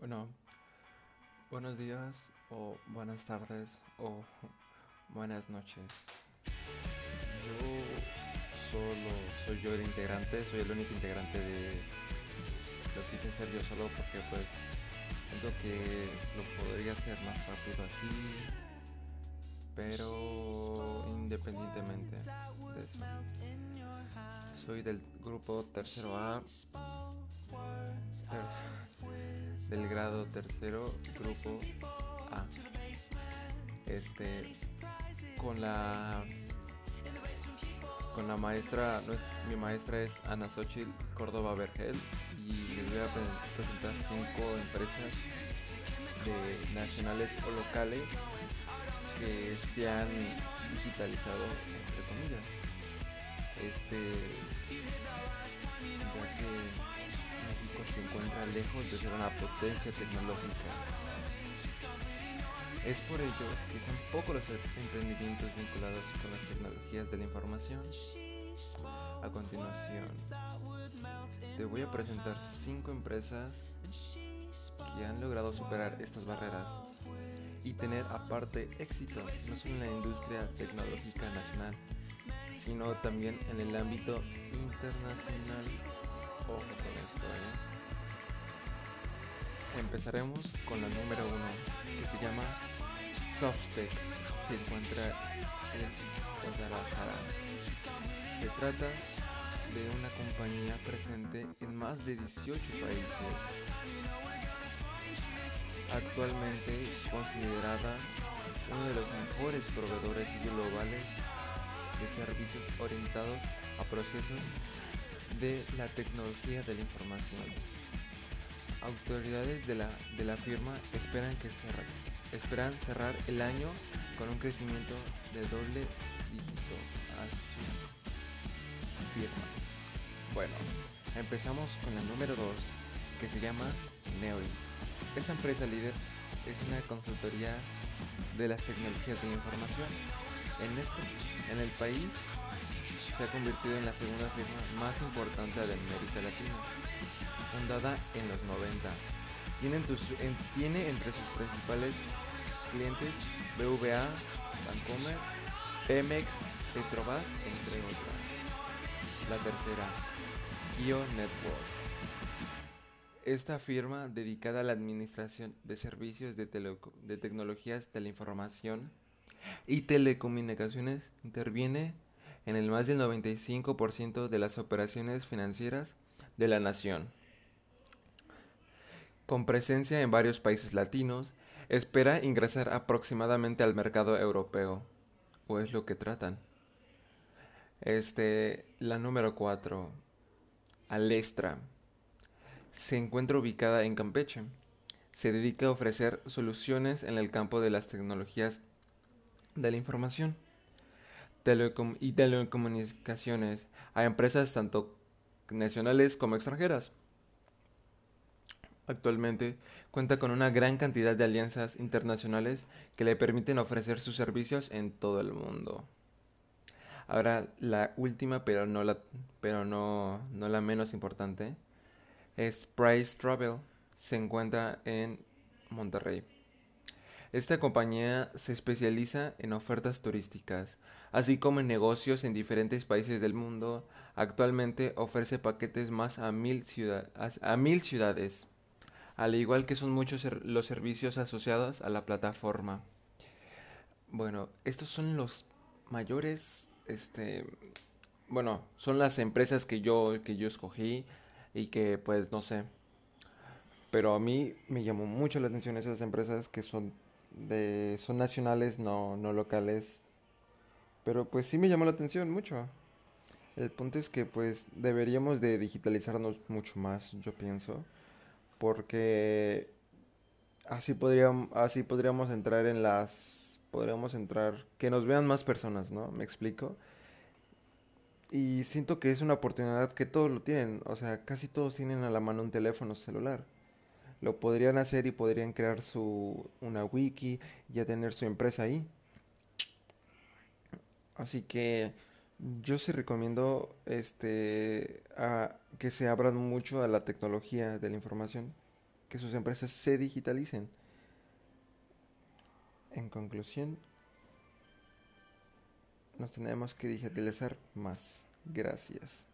Bueno, buenos días o buenas tardes o buenas noches. Yo solo soy yo el integrante, soy el único integrante de lo quise hacer yo solo porque pues siento que lo podría hacer más rápido así, pero independientemente. Soy del grupo tercero A del grado tercero, grupo A. Este, con la con la maestra, mi maestra es Ana Xochitl Córdoba Vergel y les voy a presentar cinco empresas nacionales o locales que se han digitalizado entre comillas. Este, ya que se encuentra lejos de ser una potencia tecnológica. Es por ello que son pocos los emprendimientos vinculados con las tecnologías de la información. A continuación, te voy a presentar cinco empresas que han logrado superar estas barreras y tener aparte éxito no solo en la industria tecnológica nacional, sino también en el ámbito internacional. Ojo con esto, ¿eh? Empezaremos con la número uno, que se llama Softec. Se encuentra en Guadalajara. Se trata de una compañía presente en más de 18 países. Actualmente considerada uno de los mejores proveedores globales de servicios orientados a procesos de la tecnología de la información autoridades de la, de la firma esperan, que esperan cerrar el año con un crecimiento de doble dígito a su firma. Bueno, empezamos con la número 2 que se llama Neoris. Esa empresa líder es una consultoría de las tecnologías de información. En, en el país se ha convertido en la segunda firma más importante de América Latina, fundada en los 90. Tiene, entre sus principales clientes BVA, Bancomer, Pemex, Petrobras, entre otras. La tercera, Kio Network. Esta firma, dedicada a la administración de servicios de, de tecnologías de la información y telecomunicaciones, interviene en el más del 95% de las operaciones financieras de la nación. Con presencia en varios países latinos, espera ingresar aproximadamente al mercado europeo, o es lo que tratan. Este, la número 4, Alestra. Se encuentra ubicada en Campeche. Se dedica a ofrecer soluciones en el campo de las tecnologías de la información telecom y telecomunicaciones a empresas tanto nacionales como extranjeras. Actualmente cuenta con una gran cantidad de alianzas internacionales que le permiten ofrecer sus servicios en todo el mundo. Ahora la última, pero no la, pero no, no la menos importante, es Price Travel. Se encuentra en Monterrey. Esta compañía se especializa en ofertas turísticas, así como en negocios en diferentes países del mundo. Actualmente ofrece paquetes más a mil, a mil ciudades, al igual que son muchos los servicios asociados a la plataforma. Bueno, estos son los mayores, este, bueno, son las empresas que yo, que yo escogí y que pues no sé. Pero a mí me llamó mucho la atención esas empresas que son de son nacionales, no, no locales. Pero pues sí me llamó la atención mucho. El punto es que pues deberíamos de digitalizarnos mucho más, yo pienso, porque así podríamos así podríamos entrar en las podríamos entrar que nos vean más personas, ¿no? Me explico. Y siento que es una oportunidad que todos lo tienen, o sea, casi todos tienen a la mano un teléfono celular lo podrían hacer y podrían crear su una wiki ya tener su empresa ahí. Así que yo sí recomiendo este a, que se abran mucho a la tecnología de la información. que sus empresas se digitalicen. En conclusión, nos tenemos que digitalizar más. Gracias.